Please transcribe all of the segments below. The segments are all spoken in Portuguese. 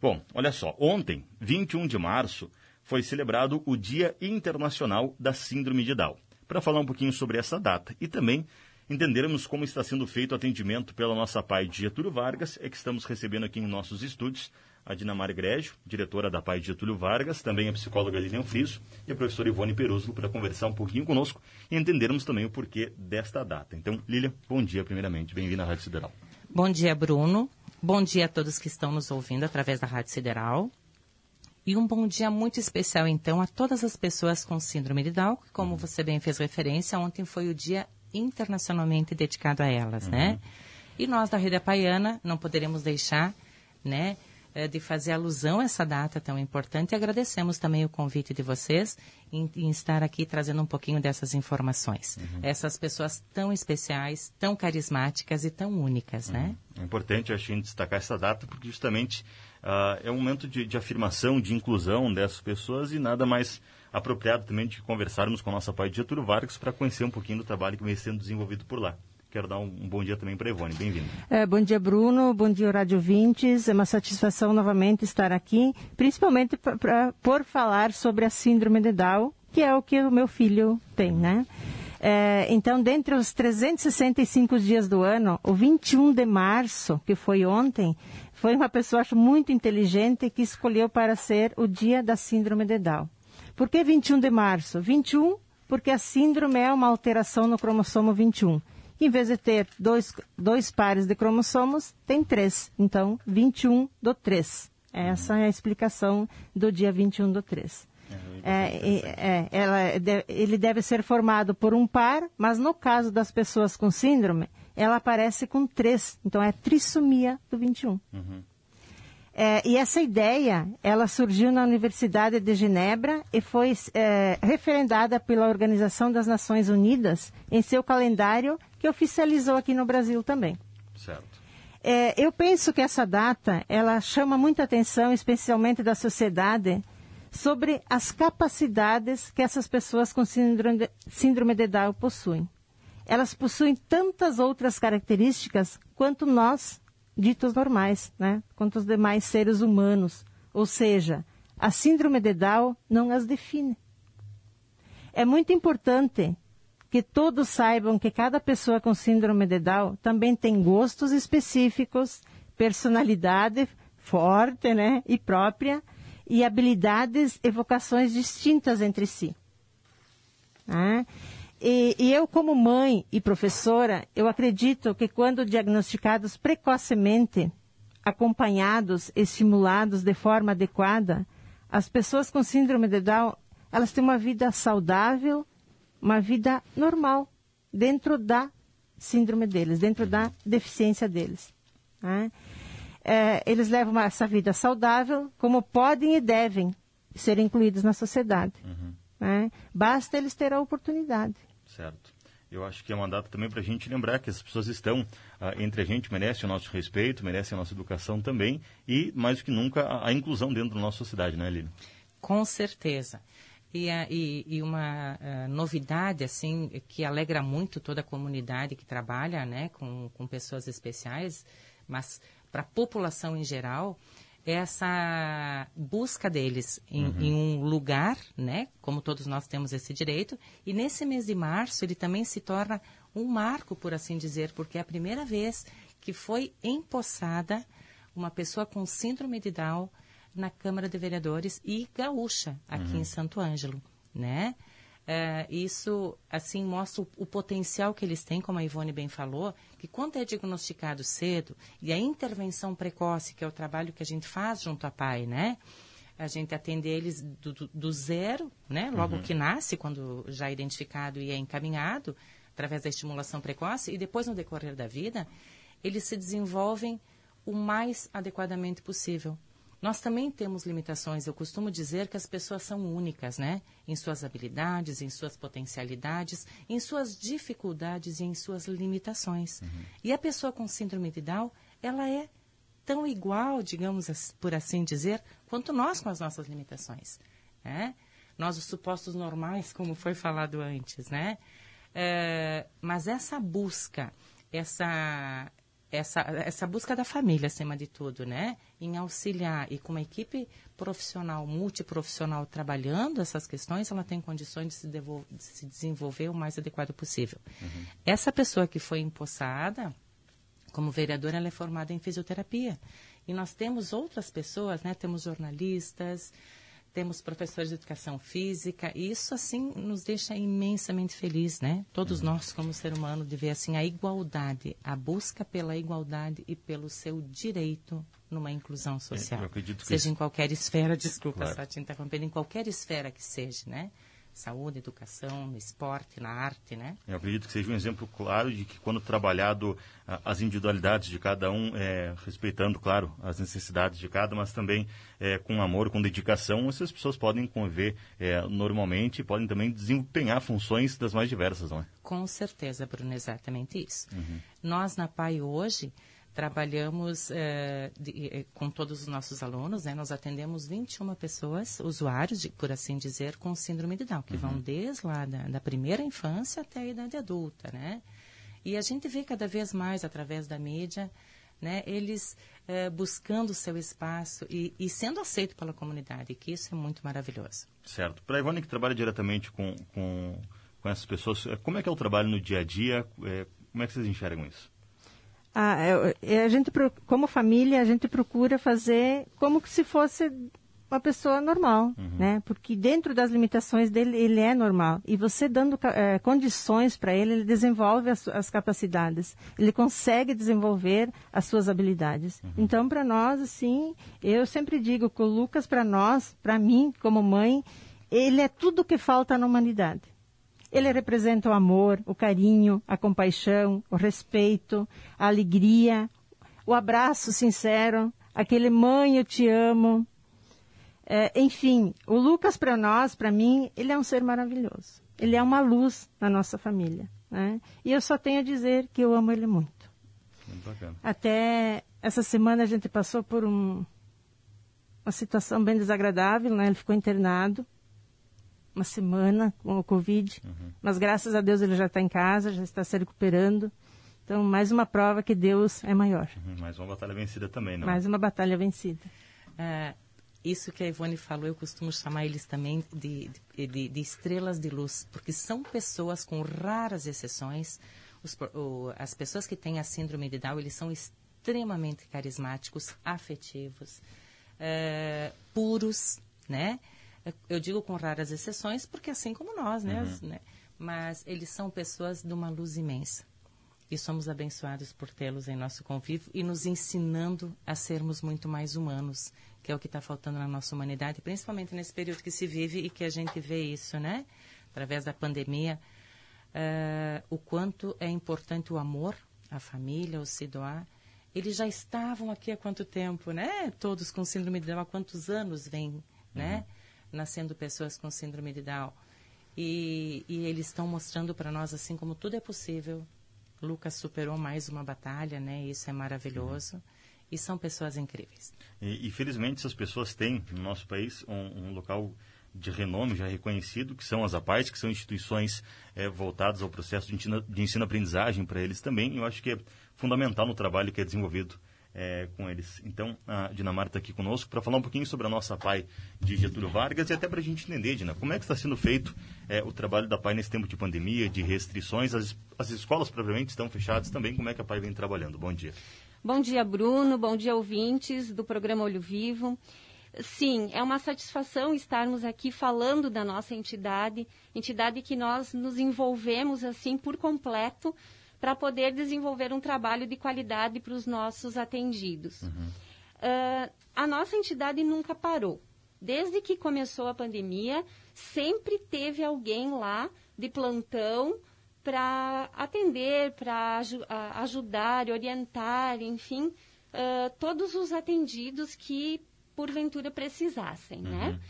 Bom, olha só, ontem, 21 de março, foi celebrado o Dia Internacional da Síndrome de Down. Para falar um pouquinho sobre essa data e também entendermos como está sendo feito o atendimento pela nossa pai de Getúlio Vargas, é que estamos recebendo aqui em nossos estúdios a Dinamar Grégio, diretora da Pai de Getúlio Vargas, também a psicóloga Lilian Friso e a professora Ivone Peruzzo para conversar um pouquinho conosco e entendermos também o porquê desta data. Então, Lilian, bom dia primeiramente, bem-vinda à Rádio Sideral. Bom dia, Bruno. Bom dia a todos que estão nos ouvindo através da Rádio Sideral. E um bom dia muito especial, então, a todas as pessoas com síndrome de Down, que, como você bem fez referência, ontem foi o dia internacionalmente dedicado a elas, né? uhum. né? E nós da Rede Apaiana não poderemos deixar, né, eh, de fazer alusão a essa data tão importante e agradecemos também o convite de vocês em, em estar aqui trazendo um pouquinho dessas informações. Uhum. Essas pessoas tão especiais, tão carismáticas e tão únicas, né? uhum. né? É importante, acho, destacar essa data porque justamente uh, é um momento de, de afirmação, de inclusão dessas pessoas e nada mais apropriado também de conversarmos com a nossa pai Getúlio Vargas para conhecer um pouquinho do trabalho que vem sendo desenvolvido por lá. Quero dar um, um bom dia também para a Ivone. Bem-vindo. É, bom dia, Bruno. Bom dia, Rádio Vintes. É uma satisfação novamente estar aqui, principalmente pra, pra, por falar sobre a síndrome de Down, que é o que o meu filho tem, né? É, então, dentre os 365 dias do ano, o 21 de março, que foi ontem, foi uma pessoa, acho, muito inteligente que escolheu para ser o dia da síndrome de Down. Por que 21 de março? 21 porque a síndrome é uma alteração no cromossomo 21 em vez de ter dois, dois pares de cromossomos, tem três. Então, 21 do 3. Essa é a explicação do dia 21 do 3. É, é, é, ela, ele deve ser formado por um par, mas no caso das pessoas com síndrome, ela aparece com três. Então é trissomia do 21. Uhum. É, e essa ideia, ela surgiu na Universidade de Genebra e foi é, referendada pela Organização das Nações Unidas em seu calendário, que oficializou aqui no Brasil também. Certo. É, eu penso que essa data, ela chama muita atenção, especialmente da sociedade, sobre as capacidades que essas pessoas com síndrome de, síndrome de Down possuem. Elas possuem tantas outras características quanto nós, ditos normais, né? quanto os demais seres humanos. Ou seja, a síndrome de Down não as define. É muito importante que todos saibam que cada pessoa com síndrome de Down também tem gostos específicos, personalidade forte né, e própria, e habilidades e vocações distintas entre si. Ah, e, e, eu, como mãe e professora, eu acredito que quando diagnosticados precocemente, acompanhados, estimulados de forma adequada, as pessoas com síndrome de Down, elas têm uma vida saudável, uma vida normal, dentro da síndrome deles, dentro da deficiência deles. Né? É, eles levam essa vida saudável, como podem e devem ser incluídos na sociedade. Uhum. Né? Basta eles terem a oportunidade. Certo. Eu acho que é uma data também para a gente lembrar que as pessoas estão ah, entre a gente, merecem o nosso respeito, merecem a nossa educação também e, mais do que nunca, a, a inclusão dentro da nossa sociedade, né, Lili? Com certeza. E, e, e uma uh, novidade, assim, que alegra muito toda a comunidade que trabalha, né, com, com pessoas especiais, mas para a população em geral, essa busca deles em, uhum. em, um lugar, né? Como todos nós temos esse direito. E nesse mês de março ele também se torna um marco, por assim dizer, porque é a primeira vez que foi empossada uma pessoa com síndrome de Down na Câmara de Vereadores e gaúcha aqui uhum. em Santo Ângelo, né? É, isso, assim, mostra o, o, potencial que eles têm, como a Ivone bem falou, que quando é diagnosticado cedo, e a intervenção precoce, que é o trabalho que a gente faz junto à PAI, né? A gente atende eles do, do, do zero, né? Logo uhum. que nasce, quando já é identificado e é encaminhado, através da estimulação precoce, e depois, no decorrer da vida, eles se desenvolvem o mais adequadamente possível. Nós também temos limitações. Eu costumo dizer que as pessoas são únicas, né? Em suas habilidades, em suas potencialidades, em suas dificuldades e em suas limitações. Uhum. E a pessoa com síndrome de Down, ela é tão igual, digamos por assim dizer, quanto nós com as nossas limitações. Né? Nós, os supostos normais, como foi falado antes, né? É, mas essa busca, essa essa, essa busca da família, acima de tudo, né? Em auxiliar e com uma equipe profissional, multiprofissional trabalhando essas questões, ela tem condições de se, de se desenvolver o mais adequado possível. Uhum. Essa pessoa que foi empossada, como vereadora, ela é formada em fisioterapia. E nós temos outras pessoas, né? Temos jornalistas, temos professores de educação física, e isso, assim, nos deixa imensamente feliz, né? Todos uhum. nós, como ser humano, de ver, assim, a igualdade, a busca pela igualdade e pelo seu direito numa inclusão é, social. seja isso... em qualquer esfera, desculpa claro. só te interrompendo, em qualquer esfera que seja, né? Saúde, educação, no esporte, na arte, né? Eu acredito que seja um exemplo claro de que quando trabalhado as individualidades de cada um, é, respeitando, claro, as necessidades de cada, mas também é, com amor, com dedicação, essas pessoas podem conviver é, normalmente e podem também desempenhar funções das mais diversas, não é? Com certeza, Bruno, exatamente isso. Uhum. Nós, na PAI, hoje, Trabalhamos é, de, eh, com todos os nossos alunos, né? nós atendemos 21 pessoas, usuários, de, por assim dizer, com síndrome de Down, que uhum. vão desde lá da, da, primeira infância até a idade adulta, né? E a gente vê cada vez mais, através da mídia, né, eles é, buscando o seu espaço e, e, sendo aceito pela comunidade, que isso é muito maravilhoso. Certo. Para a Ivone, que trabalha diretamente com, com, com essas pessoas, como é que é o trabalho no dia a dia? Como é que vocês enxergam isso? A, é, é, a gente, como família, a gente procura fazer como se fosse uma pessoa normal, uhum. né? Porque dentro das limitações dele, ele é normal. E você dando é, condições para ele, ele desenvolve as, as, capacidades. Ele consegue desenvolver as suas habilidades. Uhum. Então, para nós, assim, eu sempre digo que o Lucas, para nós, para mim, como mãe, ele é tudo que falta na humanidade. Ele representa o amor, o carinho, a compaixão, o respeito, a alegria, o abraço sincero, aquele mãe, eu te amo. É, enfim, o Lucas para nós, para mim, ele é um ser maravilhoso. Ele é uma luz na nossa família. Né? E eu só tenho a dizer que eu amo ele muito. muito Até essa semana a gente passou por um, uma situação bem desagradável, né? Ele ficou internado uma semana com o Covid, uhum. mas graças a Deus ele já está em casa, já está se recuperando. Então, mais uma prova que Deus é maior. Uhum, mais uma batalha vencida também, não? Mais uma batalha vencida. É, isso que a Ivone falou, eu costumo chamar eles também de, de, de estrelas de luz, porque são pessoas com raras exceções. Os, o, as pessoas que têm a síndrome de Down, eles são extremamente carismáticos, afetivos, é, puros, né? Eu digo com raras exceções, porque assim como nós, né? Uhum. né? Mas eles são pessoas de uma luz imensa. E somos abençoados por tê-los em nosso convívio e nos ensinando a sermos muito mais humanos, que é o que está faltando na nossa humanidade, principalmente nesse período que se vive e que a gente vê isso, né? Através da pandemia, uh, o quanto é importante o amor, a família, o se doar. Eles já estavam aqui há quanto tempo, né? Todos com síndrome de Down, há quantos anos vêm, né? Nascendo pessoas com síndrome de Down. E, e eles estão mostrando para nós assim como tudo é possível. Lucas superou mais uma batalha, né? Isso é maravilhoso. Uhum. E são pessoas incríveis. E, e felizmente essas pessoas têm no nosso país um, um local de renome já reconhecido, que são as APAES, que são instituições é, voltadas ao processo de ensino-aprendizagem para eles também. Eu acho que é fundamental no trabalho que é desenvolvido é, com eles. Então, a Dinamarca está aqui conosco para falar um pouquinho sobre a nossa PAI de Getúlio Vargas e até para a gente entender, Dina, como é que está sendo feito é, o trabalho da PAI nesse tempo de pandemia, de restrições. As, as escolas propriamente estão fechadas também. Como é que a PAI vem trabalhando? Bom dia. Bom dia, Bruno. Bom dia, ouvintes do programa Olho Vivo. Sim, é uma satisfação estarmos aqui falando da nossa entidade, entidade que nós nos envolvemos assim por completo para poder desenvolver um trabalho de qualidade para os nossos atendidos. Uhum. Uh, a nossa entidade nunca parou. Desde que começou a pandemia, sempre teve alguém lá de plantão para atender, para ajudar, orientar, enfim, uh, todos os atendidos que porventura precisassem, né? uhum. né?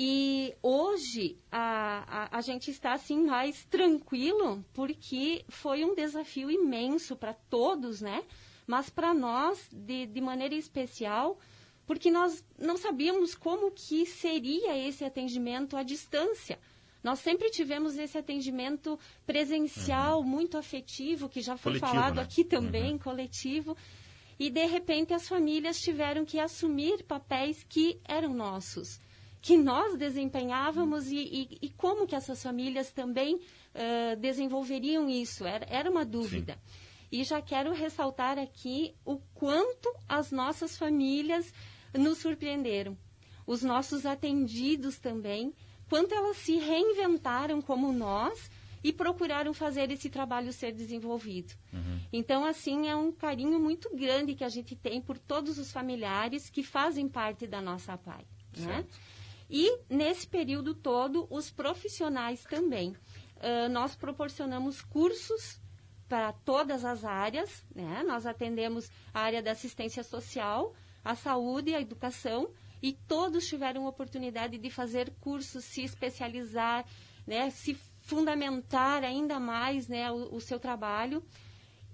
E hoje a, a, a, gente está assim mais tranquilo porque foi um desafio imenso para todos, né? Mas para nós, de, de maneira especial, porque nós não sabíamos como que seria esse atendimento à distância. Nós sempre tivemos esse atendimento presencial, uhum. muito afetivo, que já foi coletivo, falado né? aqui também, uhum. coletivo. E, de repente, as famílias tiveram que assumir papéis que eram nossos, que nós desempenhávamos e, e, e, como que essas famílias também uh, desenvolveriam isso. Era, era uma dúvida. Sim. E já quero ressaltar aqui o quanto as nossas famílias nos surpreenderam. Os nossos atendidos também, quanto elas se reinventaram como nós e procuraram fazer esse trabalho ser desenvolvido. Uhum. Então, assim, é um carinho muito grande que a gente tem por todos os familiares que fazem parte da nossa PAI. Né? E, nesse período todo, os profissionais também. Uh, nós proporcionamos cursos para todas as áreas, né? Nós atendemos a área da assistência social, a saúde, a educação, e todos tiveram oportunidade de fazer cursos, se especializar, né? Se fundamentar ainda mais, né? o, o seu trabalho.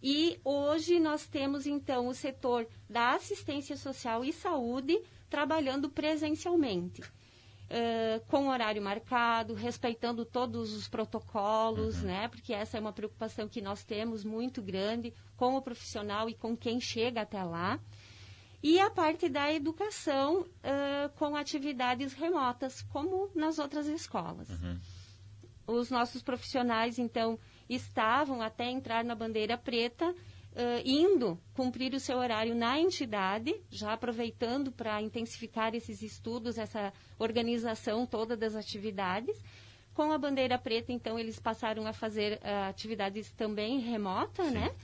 E hoje nós temos, então, o setor da assistência social e saúde trabalhando presencialmente. Uh, com horário marcado, respeitando todos os protocolos, uhum. né? Porque essa é uma preocupação que nós temos muito grande com o profissional e com quem chega até lá. E a parte da educação uh, com atividades remotas, como nas outras escolas. Uhum. Os nossos profissionais, então, estavam até entrar na bandeira preta uh, indo cumprir o seu horário na entidade, já aproveitando para intensificar esses estudos, essa organização toda das atividades. Com a bandeira preta, então, eles passaram a fazer uh, atividades também remota, Sim. né?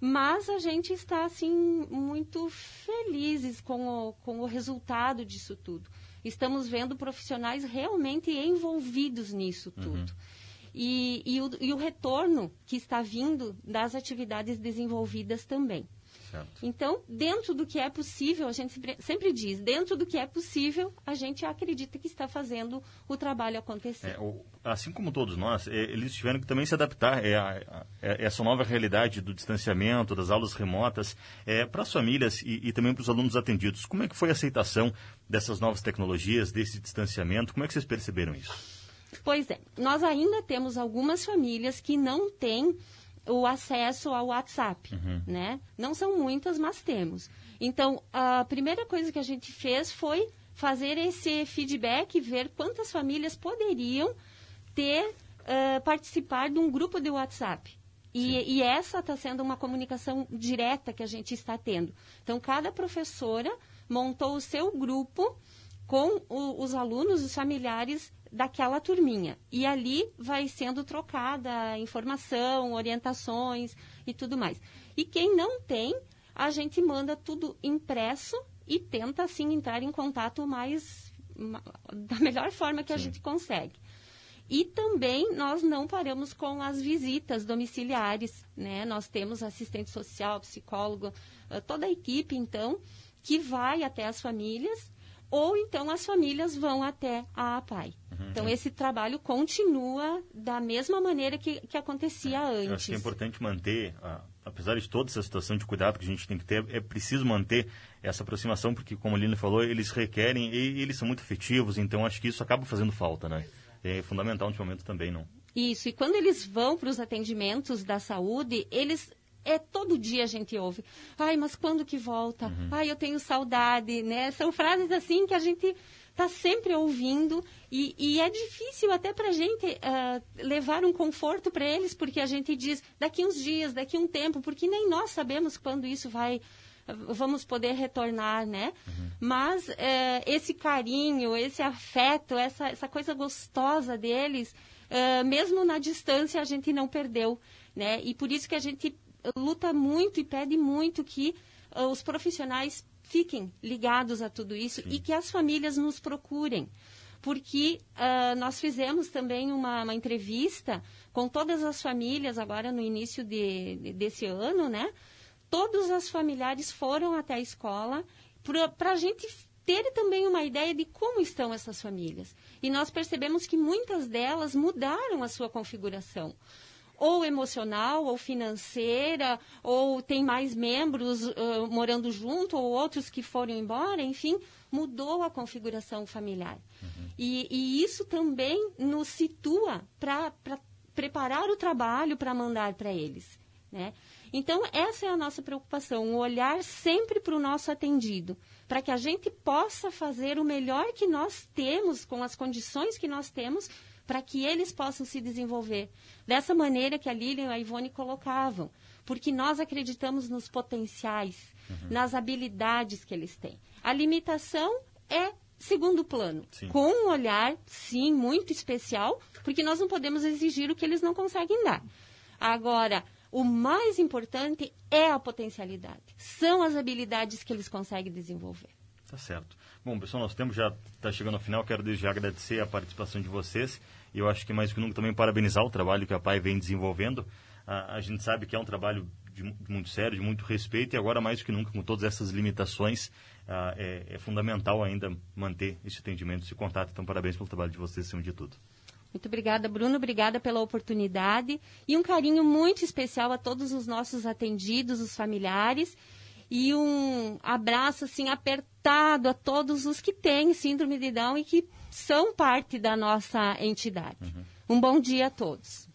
Mas a gente está, assim, muito felizes com o, com o resultado disso tudo. Estamos vendo profissionais realmente envolvidos nisso tudo. Uhum e, e, o, e o retorno que está vindo das atividades desenvolvidas também. Certo. Então, dentro do que é possível, a gente sempre, sempre, diz, dentro do que é possível, a gente acredita que está fazendo o trabalho acontecer. É, o, assim como todos nós, é, eles tiveram que também se adaptar é, a, a, é, essa nova realidade do distanciamento, das aulas remotas, é, para as famílias e, e também para os alunos atendidos. Como é que foi a aceitação dessas novas tecnologias, desse distanciamento? Como é que vocês perceberam isso? Pois é, nós ainda temos algumas famílias que não têm o acesso ao WhatsApp, uhum. né? Não são muitas, mas temos. Então, a primeira coisa que a gente fez foi fazer esse feedback, ver quantas famílias poderiam ter, uh, participar de um grupo de WhatsApp. E, e, essa está sendo uma comunicação direta que a gente está tendo. Então, cada professora montou o seu grupo com o, os alunos, os familiares daquela turminha. E ali vai sendo trocada informação, orientações e tudo mais. E quem não tem, a gente manda tudo impresso e tenta, assim, entrar em contato mais da melhor forma que Sim. a gente consegue. E também nós não paramos com as visitas domiciliares, né? Nós temos assistente social, psicólogo, eh, toda a equipe, então, que vai até as famílias ou então as famílias vão até a APAI. Uhum. Então, esse trabalho continua da mesma maneira que, que acontecia é, antes. Eu acho que é importante manter, apesar de toda essa situação de cuidado que a gente tem que ter, é preciso manter essa aproximação, porque, como a Lina falou, eles requerem e eles são muito afetivos, então acho que isso acaba fazendo falta, né? É fundamental nesse momento também, não? Isso, e quando eles vão para os atendimentos da saúde, eles é todo dia a gente ouve. Ai, mas quando que volta? Uhum. Ai, eu tenho saudade, né? São frases assim que a gente está sempre ouvindo e, e, é difícil até para a gente uh, levar um conforto para eles, porque a gente diz daqui uns dias, daqui um tempo, porque nem nós sabemos quando isso vai vamos poder retornar, né? Uhum. Mas uh, esse carinho, esse afeto, essa, essa coisa gostosa deles, uh, mesmo na distância a gente não perdeu, né? E por isso que a gente luta muito e pede muito que uh, os profissionais fiquem ligados a tudo isso Sim. e que as famílias nos procurem. Porque uh, nós fizemos também uma, uma, entrevista com todas as famílias agora no início de, de, desse ano, né? Todos os familiares foram até a escola para a gente ter também uma ideia de como estão essas famílias. E nós percebemos que muitas delas mudaram a sua configuração ou emocional, ou financeira, ou tem mais membros uh, morando junto, ou outros que foram embora, enfim, mudou a configuração familiar. Uhum. E, e, isso também nos situa para preparar o trabalho para mandar para eles. Né? Então, essa é a nossa preocupação, o olhar sempre para o nosso atendido, para que a gente possa fazer o melhor que nós temos, com as condições que nós temos, para que eles possam se desenvolver. Dessa maneira que a Lilian e a Ivone colocavam, porque nós acreditamos nos potenciais, uhum. nas habilidades que eles têm. A limitação é segundo plano, sim. com um olhar, sim, muito especial, porque nós não podemos exigir o que eles não conseguem dar. Agora, o mais importante é a potencialidade, são as habilidades que eles conseguem desenvolver. Tá certo. Bom, pessoal, nosso tempo já está chegando ao final. Quero desde já agradecer a participação de vocês. E eu acho que mais que nunca também parabenizar o trabalho que a PAI vem desenvolvendo. A, a gente sabe que é um trabalho de, de, muito sério, de muito respeito, e agora mais que nunca, com todas essas limitações, é, é, fundamental ainda manter esse atendimento, esse contato. Então, parabéns pelo trabalho de vocês, acima de tudo. Muito obrigada, Bruno. Obrigada pela oportunidade. E um carinho muito especial a todos os nossos atendidos, os familiares. E um abraço assim apertado a todos os que têm síndrome de Down e que são parte da nossa entidade. Uhum. Um bom dia a todos.